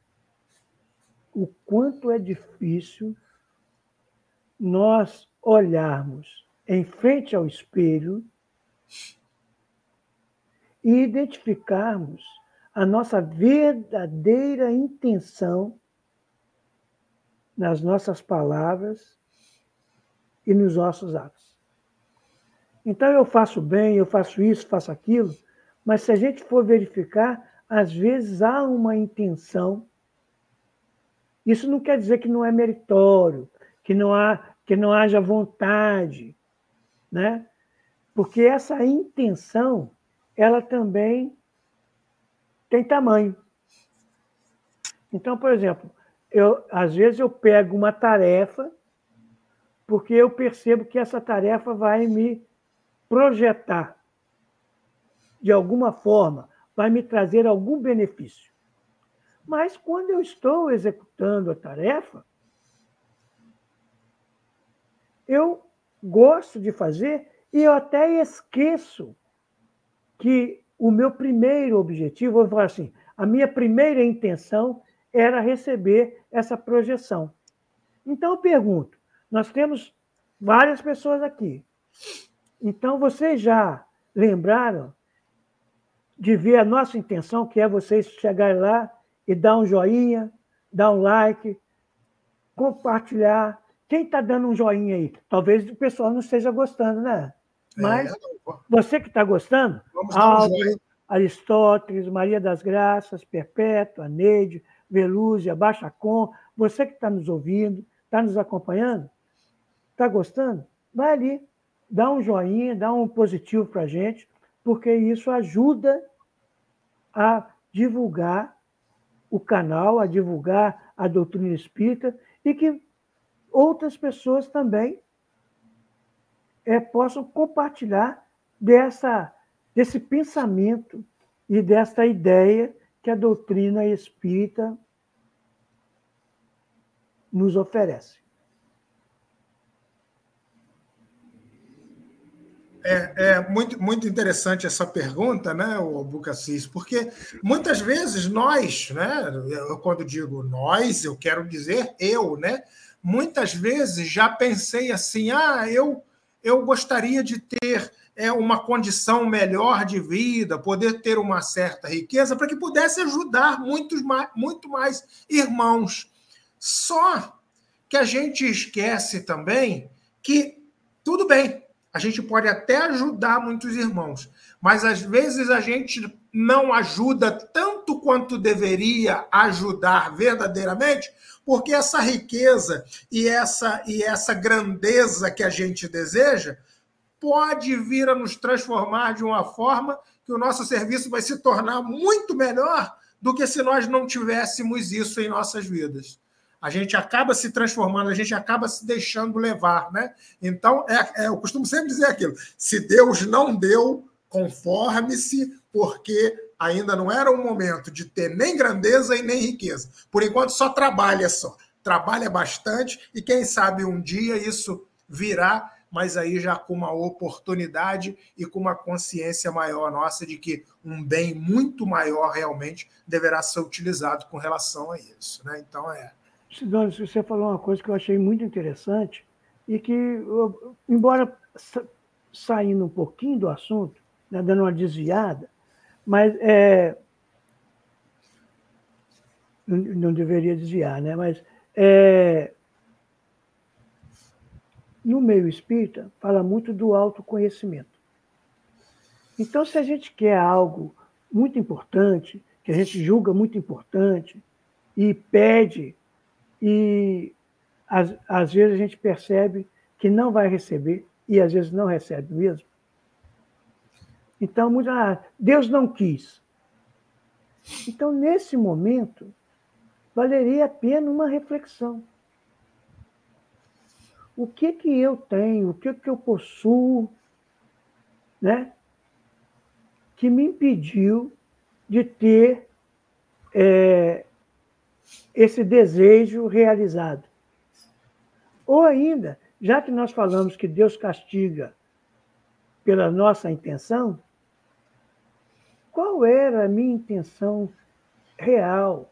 o quanto é difícil nós olharmos em frente ao espelho e identificarmos a nossa verdadeira intenção nas nossas palavras e nos nossos atos. Então eu faço bem, eu faço isso, faço aquilo, mas se a gente for verificar, às vezes há uma intenção. Isso não quer dizer que não é meritório, que não há que não haja vontade, né? Porque essa intenção, ela também tem tamanho. Então, por exemplo, eu, às vezes eu pego uma tarefa, porque eu percebo que essa tarefa vai me projetar de alguma forma, vai me trazer algum benefício. Mas quando eu estou executando a tarefa, eu gosto de fazer e eu até esqueço que o meu primeiro objetivo, vou falar assim, a minha primeira intenção era receber essa projeção. Então eu pergunto: nós temos várias pessoas aqui. Então vocês já lembraram de ver a nossa intenção, que é vocês chegarem lá e dar um joinha, dar um like, compartilhar. Quem está dando um joinha aí? Talvez o pessoal não esteja gostando, né? É, Mas é, você que está gostando, Álvaro, Aristóteles, Maria das Graças, Perpétua, Neide, Velúzia, Baixa Com, você que está nos ouvindo, está nos acompanhando, está gostando? Vai ali, dá um joinha, dá um positivo para a gente, porque isso ajuda a divulgar o canal, a divulgar a doutrina espírita e que outras pessoas também é, possam compartilhar dessa, desse pensamento e dessa ideia que a doutrina espírita nos oferece. É, é, muito, muito interessante essa pergunta, né, o Bucassis, porque muitas vezes nós, né, eu, quando digo nós, eu quero dizer eu, né, muitas vezes já pensei assim, ah, eu, eu gostaria de ter é, uma condição melhor de vida, poder ter uma certa riqueza, para que pudesse ajudar muitos mais, muito mais irmãos. Só que a gente esquece também que, tudo bem, a gente pode até ajudar muitos irmãos, mas às vezes a gente não ajuda tanto quanto deveria ajudar verdadeiramente, porque essa riqueza e essa e essa grandeza que a gente deseja pode vir a nos transformar de uma forma que o nosso serviço vai se tornar muito melhor do que se nós não tivéssemos isso em nossas vidas a gente acaba se transformando, a gente acaba se deixando levar, né? Então, é, é, eu costumo sempre dizer aquilo: se Deus não deu, conforme-se, porque ainda não era o momento de ter nem grandeza e nem riqueza. Por enquanto, só trabalha só. Trabalha bastante e quem sabe um dia isso virá, mas aí já com uma oportunidade e com uma consciência maior nossa de que um bem muito maior realmente deverá ser utilizado com relação a isso. Né? Então, é. Sidônio, você falou uma coisa que eu achei muito interessante e que, embora saindo um pouquinho do assunto, né, dando uma desviada, mas é, não, não, deveria desviar, né? Mas é, no meio espírita fala muito do autoconhecimento. Então, se a gente quer algo muito importante, que a gente julga muito importante e pede e às, às vezes a gente percebe que não vai receber e às vezes não recebe mesmo. Então, ah, Deus não quis. Então, nesse momento, valeria a pena uma reflexão. O que que eu tenho, o que que eu possuo, né, que me impediu de ter é, esse desejo realizado. Ou ainda, já que nós falamos que Deus castiga pela nossa intenção, qual era a minha intenção real?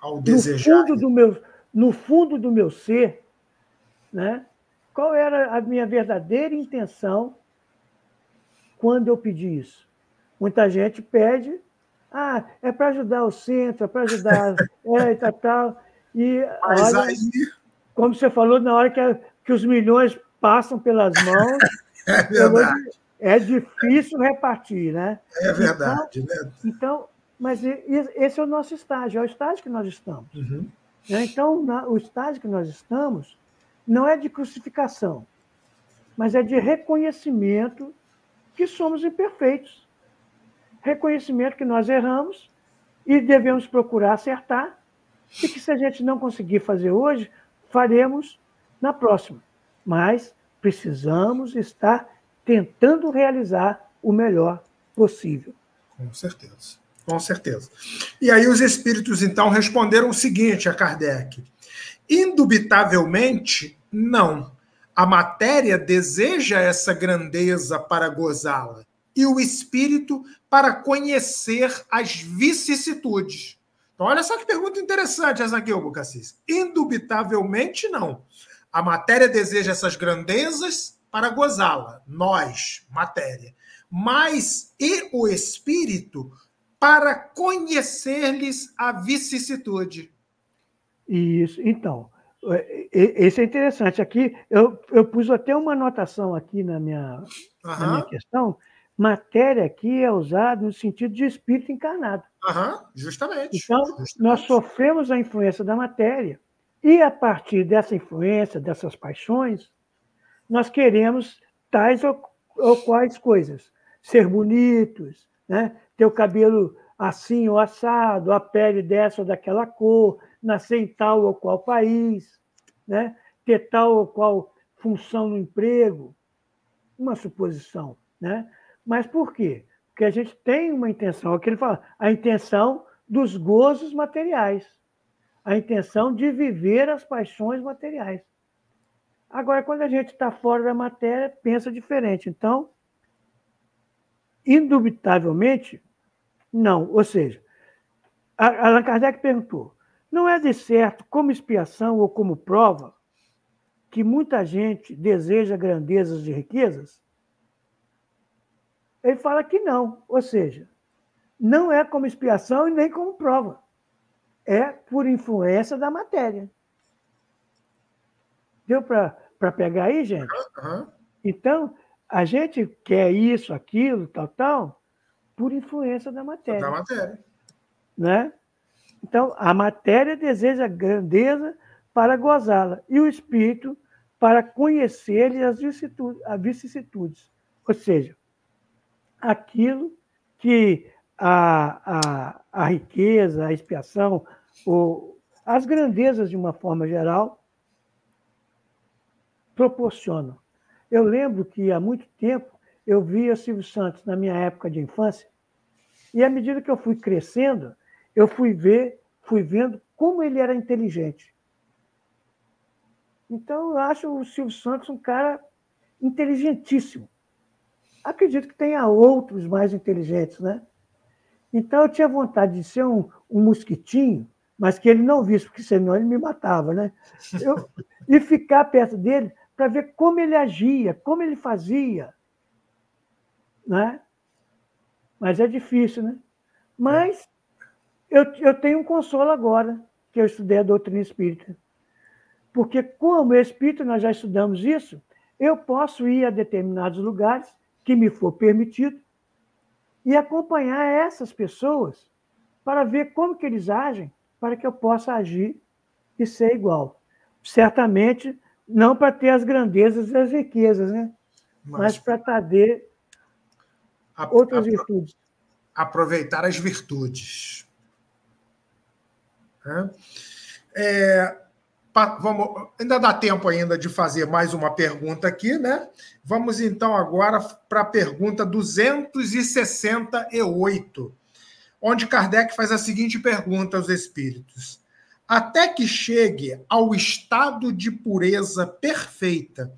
Ao desejar. No fundo do meu, no fundo do meu ser, né? qual era a minha verdadeira intenção quando eu pedi isso? Muita gente pede ah, é para ajudar o centro, é para ajudar é, e tal, tal. E Mas olha, aí... como você falou, na hora que, que os milhões passam pelas mãos, é verdade. É difícil repartir, né? É verdade, então, né? Então, mas esse é o nosso estágio, é o estágio que nós estamos. Uhum. Né? Então, o estágio que nós estamos não é de crucificação, mas é de reconhecimento que somos imperfeitos reconhecimento que nós erramos e devemos procurar acertar, e que se a gente não conseguir fazer hoje, faremos na próxima. Mas precisamos estar tentando realizar o melhor possível. Com certeza. Com certeza. E aí os espíritos então responderam o seguinte a Kardec: indubitavelmente, não. A matéria deseja essa grandeza para gozá-la e o espírito para conhecer as vicissitudes. Então, olha só que pergunta interessante essa aqui, Bucassis. Indubitavelmente não. A matéria deseja essas grandezas para gozá-la, nós, matéria. Mas e o espírito para conhecer-lhes a vicissitude. Isso. Então, é, esse é interessante. Aqui, eu, eu pus até uma anotação aqui na minha, uhum. na minha questão, matéria aqui é usada no sentido de espírito encarnado. Uhum, justamente. Então, justamente. nós sofremos a influência da matéria. E a partir dessa influência, dessas paixões, nós queremos tais ou, ou quais coisas. Ser bonitos, né? ter o cabelo assim ou assado, a pele dessa ou daquela cor, nascer em tal ou qual país, né? ter tal ou qual função no emprego. Uma suposição. Né? Mas por quê? Porque a gente tem uma intenção, é o que ele fala, a intenção dos gozos materiais, a intenção de viver as paixões materiais. Agora, quando a gente está fora da matéria, pensa diferente. Então, indubitavelmente, não. Ou seja, Allan Kardec perguntou: não é de certo, como expiação ou como prova, que muita gente deseja grandezas e riquezas? Ele fala que não. Ou seja, não é como expiação e nem como prova. É por influência da matéria. Deu para pegar aí, gente? Uhum. Então, a gente quer isso, aquilo, tal, tal, por influência da matéria. Da matéria. Né? Então, a matéria deseja grandeza para gozá-la, e o espírito para conhecer-lhe as vicissitudes. Ou seja, aquilo que a, a, a riqueza, a expiação, ou as grandezas, de uma forma geral, proporcionam. Eu lembro que há muito tempo eu via Silvio Santos na minha época de infância, e à medida que eu fui crescendo, eu fui ver, fui vendo como ele era inteligente. Então, eu acho o Silvio Santos um cara inteligentíssimo. Acredito que tenha outros mais inteligentes, né? Então, eu tinha vontade de ser um, um mosquitinho, mas que ele não visse, porque senão ele me matava, né? Eu, e ficar perto dele para ver como ele agia, como ele fazia. Né? Mas é difícil, né? Mas eu, eu tenho um consolo agora, que eu estudei a doutrina espírita. Porque, como espírito, nós já estudamos isso, eu posso ir a determinados lugares que me for permitido e acompanhar essas pessoas para ver como que eles agem, para que eu possa agir e ser igual. Certamente não para ter as grandezas e as riquezas, né? mas, mas para trazer outras apro virtudes. Aproveitar as virtudes. É, vamos, ainda dá tempo ainda de fazer mais uma pergunta aqui, né? Vamos então agora para a pergunta 268, onde Kardec faz a seguinte pergunta aos espíritos: até que chegue ao estado de pureza perfeita,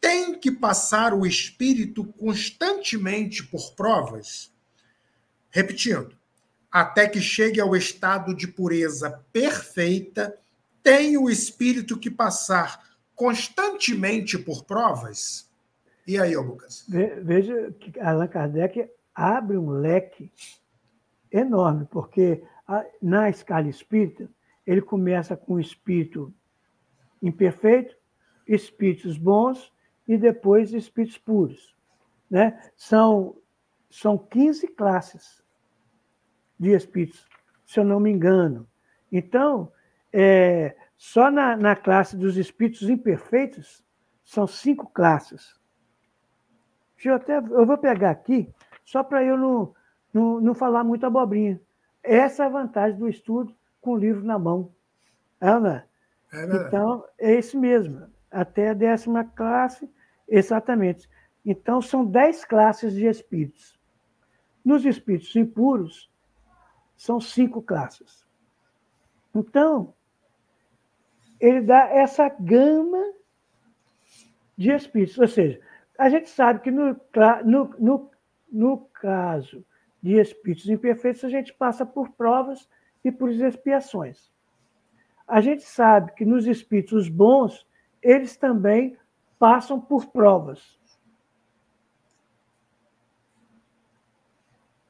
tem que passar o espírito constantemente por provas? Repetindo, até que chegue ao estado de pureza perfeita, tem o espírito que passar constantemente por provas? E aí, Lucas? Veja que Allan Kardec abre um leque enorme, porque na escala espírita, ele começa com o espírito imperfeito, espíritos bons e depois espíritos puros. Né? São, são 15 classes de espíritos, se eu não me engano. Então, é, só na, na classe dos espíritos imperfeitos são cinco classes. Eu, até, eu vou pegar aqui, só para eu não, não, não falar muito abobrinha. Essa é a vantagem do estudo com o livro na mão. Ana, é, é então, é isso mesmo. Até a décima classe, exatamente. Então, são dez classes de espíritos. Nos espíritos impuros, são cinco classes. Então, ele dá essa gama de espíritos. Ou seja, a gente sabe que no, no, no, no caso de espíritos imperfeitos, a gente passa por provas e por expiações. A gente sabe que nos espíritos bons, eles também passam por provas.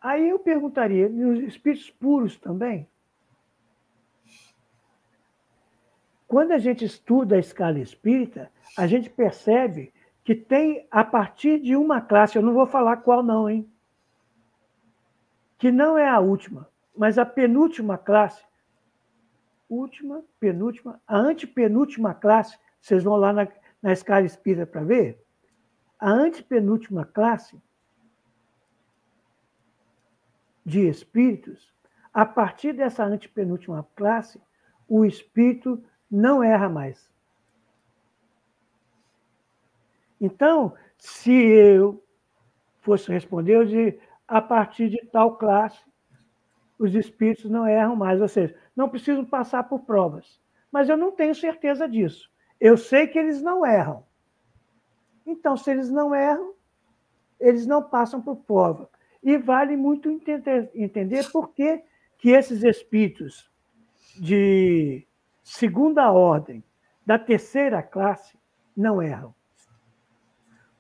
Aí eu perguntaria, nos espíritos puros também? Quando a gente estuda a escala espírita, a gente percebe que tem, a partir de uma classe, eu não vou falar qual não, hein? Que não é a última, mas a penúltima classe, última, penúltima, a antepenúltima classe, vocês vão lá na, na escala espírita para ver, a antepenúltima classe de espíritos, a partir dessa antepenúltima classe, o espírito não erra mais. Então, se eu fosse responder, eu diria, a partir de tal classe, os espíritos não erram mais, ou seja, não precisam passar por provas. Mas eu não tenho certeza disso. Eu sei que eles não erram. Então, se eles não erram, eles não passam por prova. E vale muito entender, entender por que, que esses espíritos de segunda ordem, da terceira classe, não erram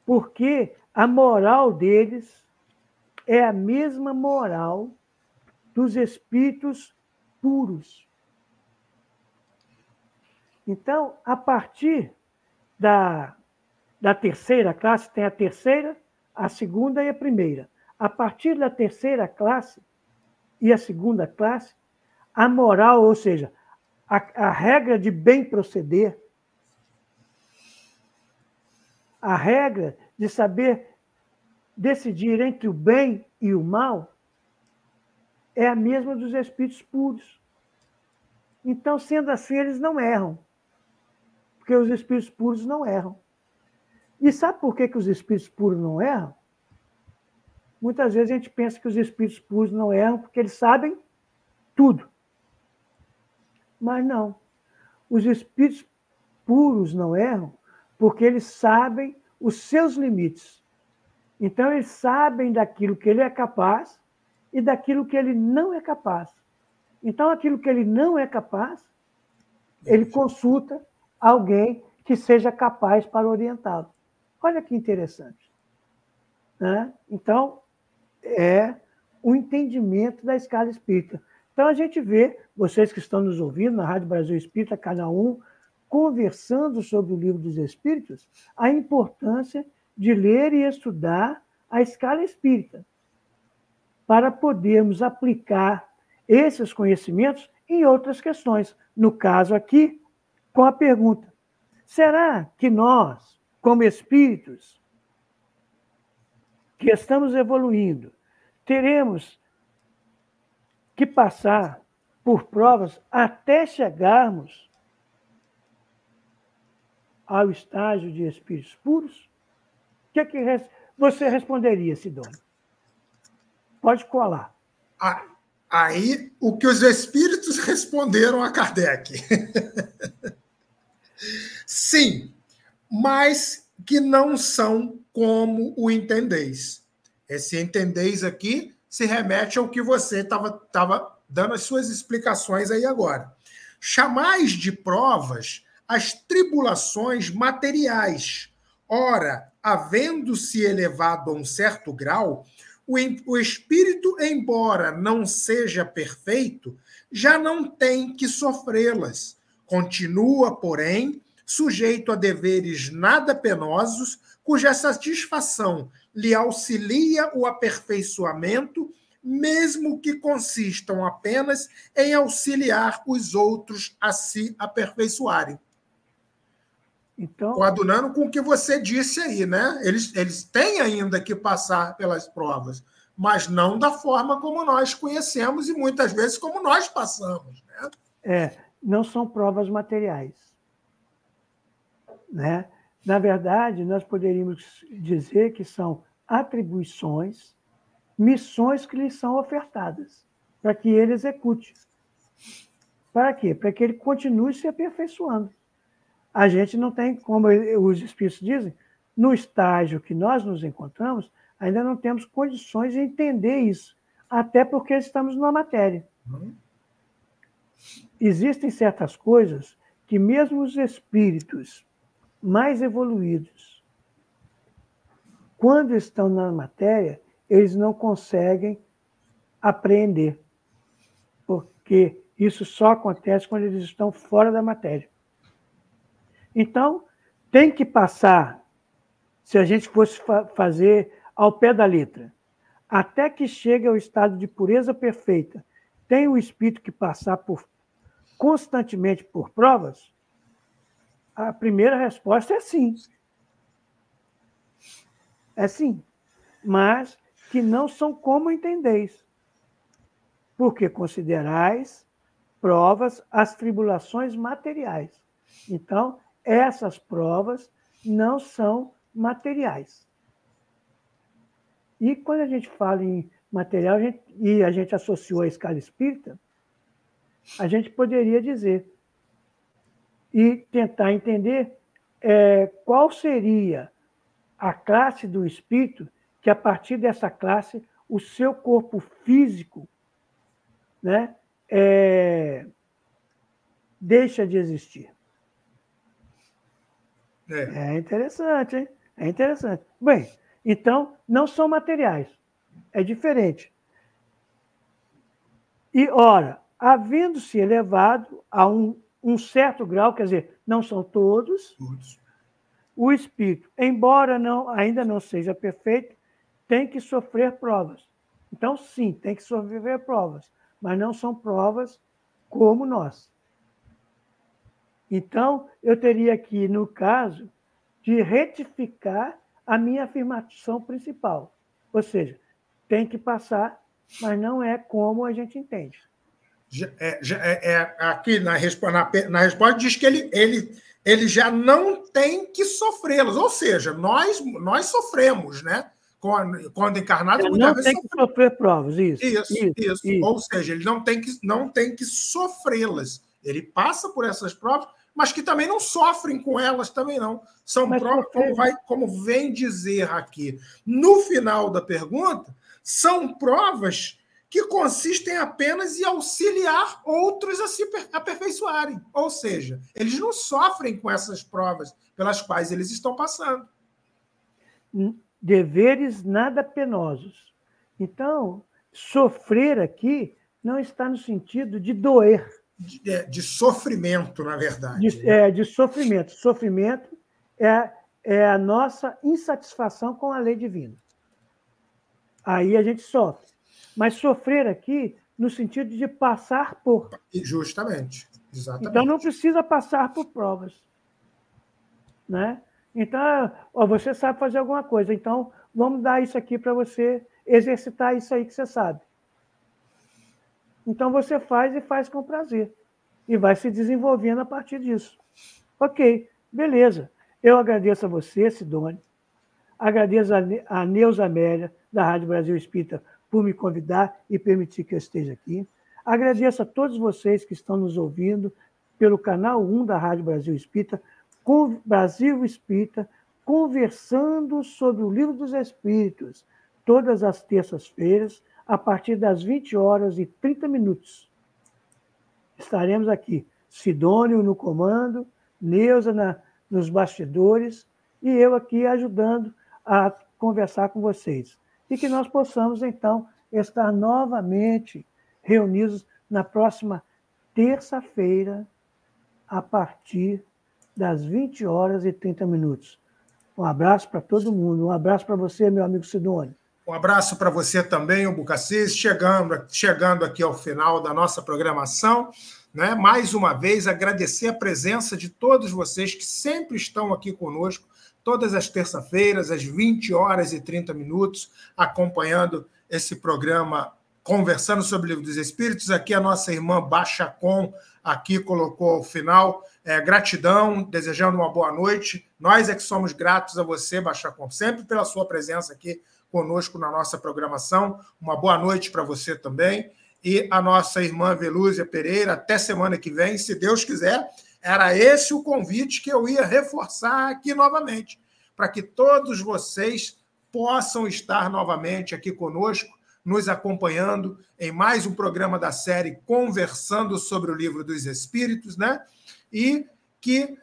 porque a moral deles é a mesma moral dos espíritos puros. Então, a partir da, da terceira classe, tem a terceira, a segunda e a primeira. A partir da terceira classe e a segunda classe, a moral, ou seja, a, a regra de bem proceder, a regra de saber decidir entre o bem e o mal é a mesma dos espíritos puros. Então, sendo assim, eles não erram. Porque os espíritos puros não erram. E sabe por que, que os espíritos puros não erram? Muitas vezes a gente pensa que os espíritos puros não erram porque eles sabem tudo. Mas não. Os espíritos puros não erram porque eles sabem os seus limites. Então, eles sabem daquilo que ele é capaz e daquilo que ele não é capaz. Então, aquilo que ele não é capaz, ele consulta alguém que seja capaz para orientá-lo. Olha que interessante. Né? Então, é o entendimento da escala espírita. Então, a gente vê, vocês que estão nos ouvindo na Rádio Brasil Espírita, cada um conversando sobre o livro dos Espíritos, a importância de ler e estudar a escala espírita, para podermos aplicar esses conhecimentos em outras questões. No caso aqui, com a pergunta: será que nós, como espíritos, que estamos evoluindo, teremos que passar por provas até chegarmos ao estágio de espíritos puros? O que, é que você responderia, Sidônia? Pode colar. Aí, o que os espíritos responderam a Kardec. Sim, mas que não são como o entendeis. Esse entendeis aqui se remete ao que você estava tava dando as suas explicações aí agora. Chamais de provas as tribulações materiais. Ora, havendo-se elevado a um certo grau, o espírito, embora não seja perfeito, já não tem que sofrê-las. Continua, porém, sujeito a deveres nada penosos, cuja satisfação lhe auxilia o aperfeiçoamento, mesmo que consistam apenas em auxiliar os outros a se aperfeiçoarem. Então, coadunando com o que você disse aí, né? Eles, eles têm ainda que passar pelas provas, mas não da forma como nós conhecemos e muitas vezes como nós passamos. Né? É, não são provas materiais. Né? Na verdade, nós poderíamos dizer que são atribuições, missões que lhes são ofertadas, para que ele execute. Para quê? Para que ele continue se aperfeiçoando a gente não tem, como os espíritos dizem, no estágio que nós nos encontramos, ainda não temos condições de entender isso, até porque estamos numa matéria. Uhum. Existem certas coisas que, mesmo os espíritos mais evoluídos, quando estão na matéria, eles não conseguem apreender, porque isso só acontece quando eles estão fora da matéria. Então, tem que passar se a gente fosse fa fazer ao pé da letra. Até que chegue ao estado de pureza perfeita, tem o espírito que passar por, constantemente por provas? A primeira resposta é sim. É sim. Mas que não são como entendeis. Porque considerais provas as tribulações materiais. Então, essas provas não são materiais. E quando a gente fala em material a gente, e a gente associou a escala espírita, a gente poderia dizer e tentar entender é, qual seria a classe do espírito que, a partir dessa classe, o seu corpo físico né, é, deixa de existir. É. é interessante, hein? É interessante. Bem, então, não são materiais. É diferente. E, ora, havendo-se elevado a um, um, certo grau, quer dizer, não são todos, todos, o espírito, embora não, ainda não seja perfeito, tem que sofrer provas. Então, sim, tem que sofrer provas, mas não são provas como nós. Então, eu teria aqui, no caso, de retificar a minha afirmação principal. Ou seja, tem que passar, mas não é como a gente entende. É, é, é, aqui na, na, na resposta diz que ele, ele, ele já não tem que sofrê-los. Ou seja, nós, nós sofremos, né? Quando, quando encarnado, ele não tem que sofrer provas, isso isso, isso isso, isso. Ou seja, ele não tem que, não tem que sofrê-las. Ele passa por essas provas, mas que também não sofrem com elas também não. São mas provas, como, vai, como vem dizer aqui. No final da pergunta, são provas que consistem apenas em auxiliar outros a se aperfeiçoarem. Ou seja, eles não sofrem com essas provas pelas quais eles estão passando. Deveres nada penosos. Então, sofrer aqui não está no sentido de doer de, é, de sofrimento, na verdade. De, né? é, de sofrimento. Sofrimento é, é a nossa insatisfação com a lei divina. Aí a gente sofre. Mas sofrer aqui no sentido de passar por. Justamente. Exatamente. Então não precisa passar por provas. Né? Então, ó, você sabe fazer alguma coisa, então vamos dar isso aqui para você exercitar isso aí que você sabe. Então você faz e faz com prazer. E vai se desenvolvendo a partir disso. Ok, beleza. Eu agradeço a você, Sidone. Agradeço a Neuza Amélia, da Rádio Brasil Espírita, por me convidar e permitir que eu esteja aqui. Agradeço a todos vocês que estão nos ouvindo pelo canal 1 da Rádio Brasil Espírita, com Brasil Espírita, conversando sobre o Livro dos Espíritos, todas as terças-feiras, a partir das 20 horas e 30 minutos. Estaremos aqui, Sidônio no comando, Neuza na, nos bastidores e eu aqui ajudando a conversar com vocês. E que nós possamos, então, estar novamente reunidos na próxima terça-feira, a partir das 20 horas e 30 minutos. Um abraço para todo mundo, um abraço para você, meu amigo Sidônio. Um abraço para você também, o Bucacis, chegando, chegando aqui ao final da nossa programação. Né? Mais uma vez, agradecer a presença de todos vocês que sempre estão aqui conosco, todas as terça-feiras, às 20 horas e 30 minutos, acompanhando esse programa Conversando sobre o Livro dos Espíritos. Aqui a nossa irmã Bachacon aqui colocou ao final. É, gratidão, desejando uma boa noite. Nós é que somos gratos a você, Bachacon, sempre pela sua presença aqui conosco na nossa programação. Uma boa noite para você também. E a nossa irmã Velúzia Pereira, até semana que vem, se Deus quiser. Era esse o convite que eu ia reforçar aqui novamente, para que todos vocês possam estar novamente aqui conosco, nos acompanhando em mais um programa da série Conversando sobre o Livro dos Espíritos, né? E que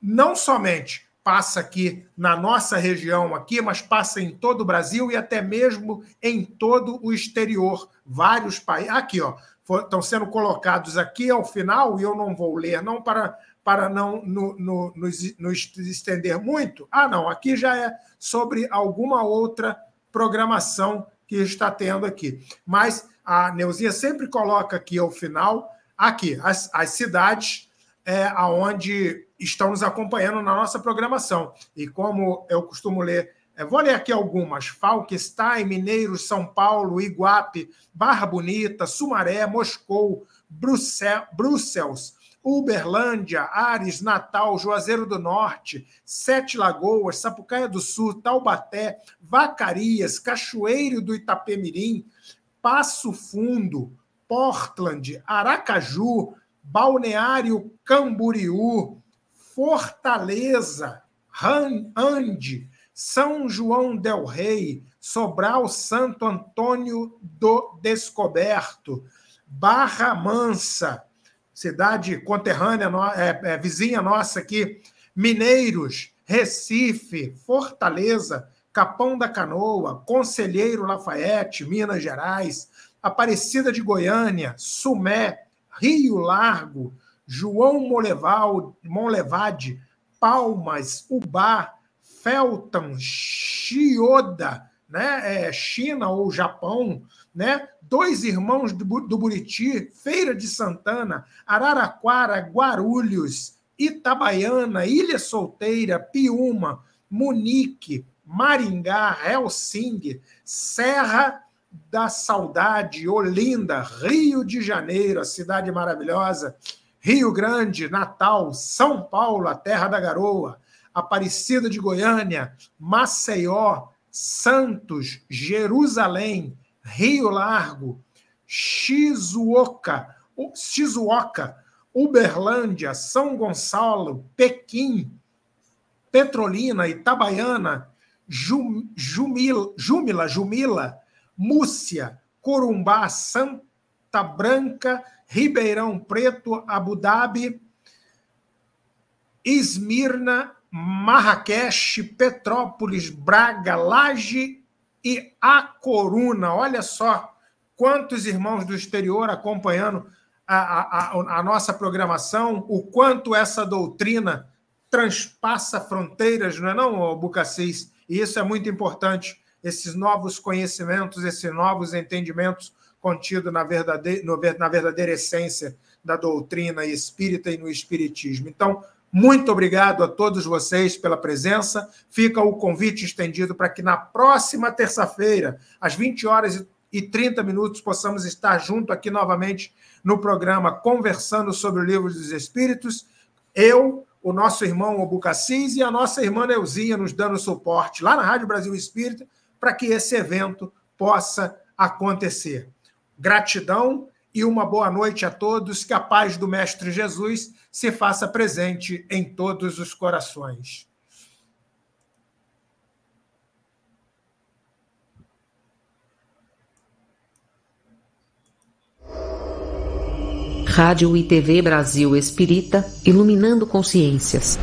não somente passa aqui na nossa região aqui, mas passa em todo o Brasil e até mesmo em todo o exterior. Vários países. Aqui, ó, estão sendo colocados aqui ao final, e eu não vou ler, não, para, para não no, no, nos, nos estender muito. Ah, não, aqui já é sobre alguma outra programação que está tendo aqui. Mas a Neuzinha sempre coloca aqui ao final, aqui, as, as cidades é, aonde estão nos acompanhando na nossa programação. E como eu costumo ler, vou ler aqui algumas: Falkenstein, Mineiros, São Paulo, Iguape, Barra Bonita, Sumaré, Moscou, Bruxel, Bruxelas, Uberlândia, Ares, Natal, Juazeiro do Norte, Sete Lagoas, Sapucaia do Sul, Taubaté, Vacarias, Cachoeiro do Itapemirim, Passo Fundo, Portland, Aracaju, Balneário Camboriú, Fortaleza, Ande, São João del Rei, Sobral Santo Antônio do Descoberto, Barra Mansa, cidade conterrânea, é, é, vizinha nossa aqui, Mineiros, Recife, Fortaleza, Capão da Canoa, Conselheiro Lafayette, Minas Gerais, Aparecida de Goiânia, Sumé, Rio Largo, João Moleval, Monlevade, Palmas, Ubá, Felton, Chioda, né? É, China ou Japão, né? Dois Irmãos do, do Buriti, Feira de Santana, Araraquara, Guarulhos, Itabaiana, Ilha Solteira, Piúma, Munique, Maringá, Helsinki, Serra da Saudade, Olinda, Rio de Janeiro, a cidade maravilhosa, Rio Grande, Natal, São Paulo, a terra da garoa, Aparecida de Goiânia, Maceió, Santos, Jerusalém, Rio Largo, Shizuoka, Shizuoka, Uberlândia, São Gonçalo, Pequim, Petrolina, Itabaiana, Jum, Jumil, Jumila, Jumila, Múcia, Corumbá, Santa Branca, Ribeirão Preto, Abu Dhabi, Esmirna, Marrakech, Petrópolis, Braga, Laje e a Coruna. Olha só quantos irmãos do exterior acompanhando a, a, a, nossa programação, o quanto essa doutrina transpassa fronteiras, não é não, Bucacis? E isso é muito importante, esses novos conhecimentos, esses novos entendimentos contidos na verdadeira, na verdadeira essência da doutrina espírita e no espiritismo. Então, muito obrigado a todos vocês pela presença. Fica o convite estendido para que na próxima terça-feira, às 20 horas e 30 minutos, possamos estar junto aqui novamente no programa Conversando sobre o Livro dos Espíritos. Eu, o nosso irmão Obucassis e a nossa irmã Neuzinha nos dando suporte lá na Rádio Brasil Espírita para que esse evento possa acontecer. Gratidão e uma boa noite a todos. Que a paz do Mestre Jesus se faça presente em todos os corações. Rádio e TV Brasil Espírita, iluminando consciências.